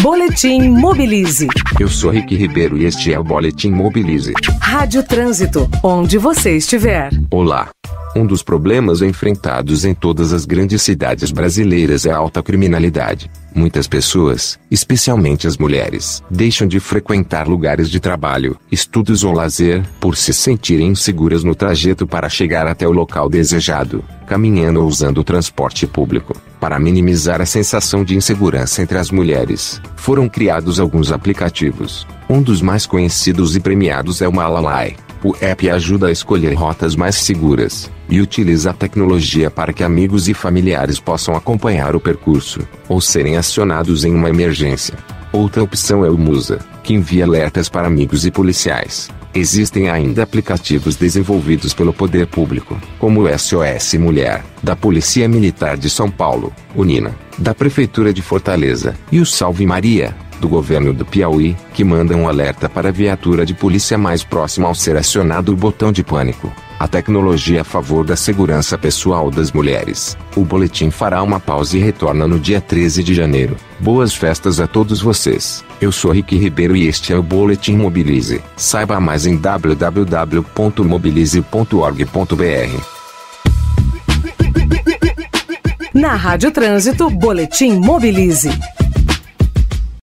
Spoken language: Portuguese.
Boletim Mobilize. Eu sou Rick Ribeiro e este é o Boletim Mobilize. Rádio Trânsito, onde você estiver. Olá. Um dos problemas enfrentados em todas as grandes cidades brasileiras é a alta criminalidade. Muitas pessoas, especialmente as mulheres, deixam de frequentar lugares de trabalho, estudos ou lazer, por se sentirem inseguras no trajeto para chegar até o local desejado, caminhando ou usando o transporte público. Para minimizar a sensação de insegurança entre as mulheres, foram criados alguns aplicativos. Um dos mais conhecidos e premiados é o Malalai o app ajuda a escolher rotas mais seguras e utiliza a tecnologia para que amigos e familiares possam acompanhar o percurso ou serem acionados em uma emergência. Outra opção é o Musa, que envia alertas para amigos e policiais. Existem ainda aplicativos desenvolvidos pelo poder público, como o SOS Mulher, da Polícia Militar de São Paulo, o Nina, da Prefeitura de Fortaleza, e o Salve Maria, do governo do Piauí, que manda um alerta para a viatura de polícia mais próxima ao ser acionado o botão de pânico. A tecnologia a favor da segurança pessoal das mulheres. O boletim fará uma pausa e retorna no dia 13 de janeiro. Boas festas a todos vocês. Eu sou Rick Ribeiro e este é o Boletim Mobilize. Saiba mais em www.mobilize.org.br. Na Rádio Trânsito, Boletim Mobilize.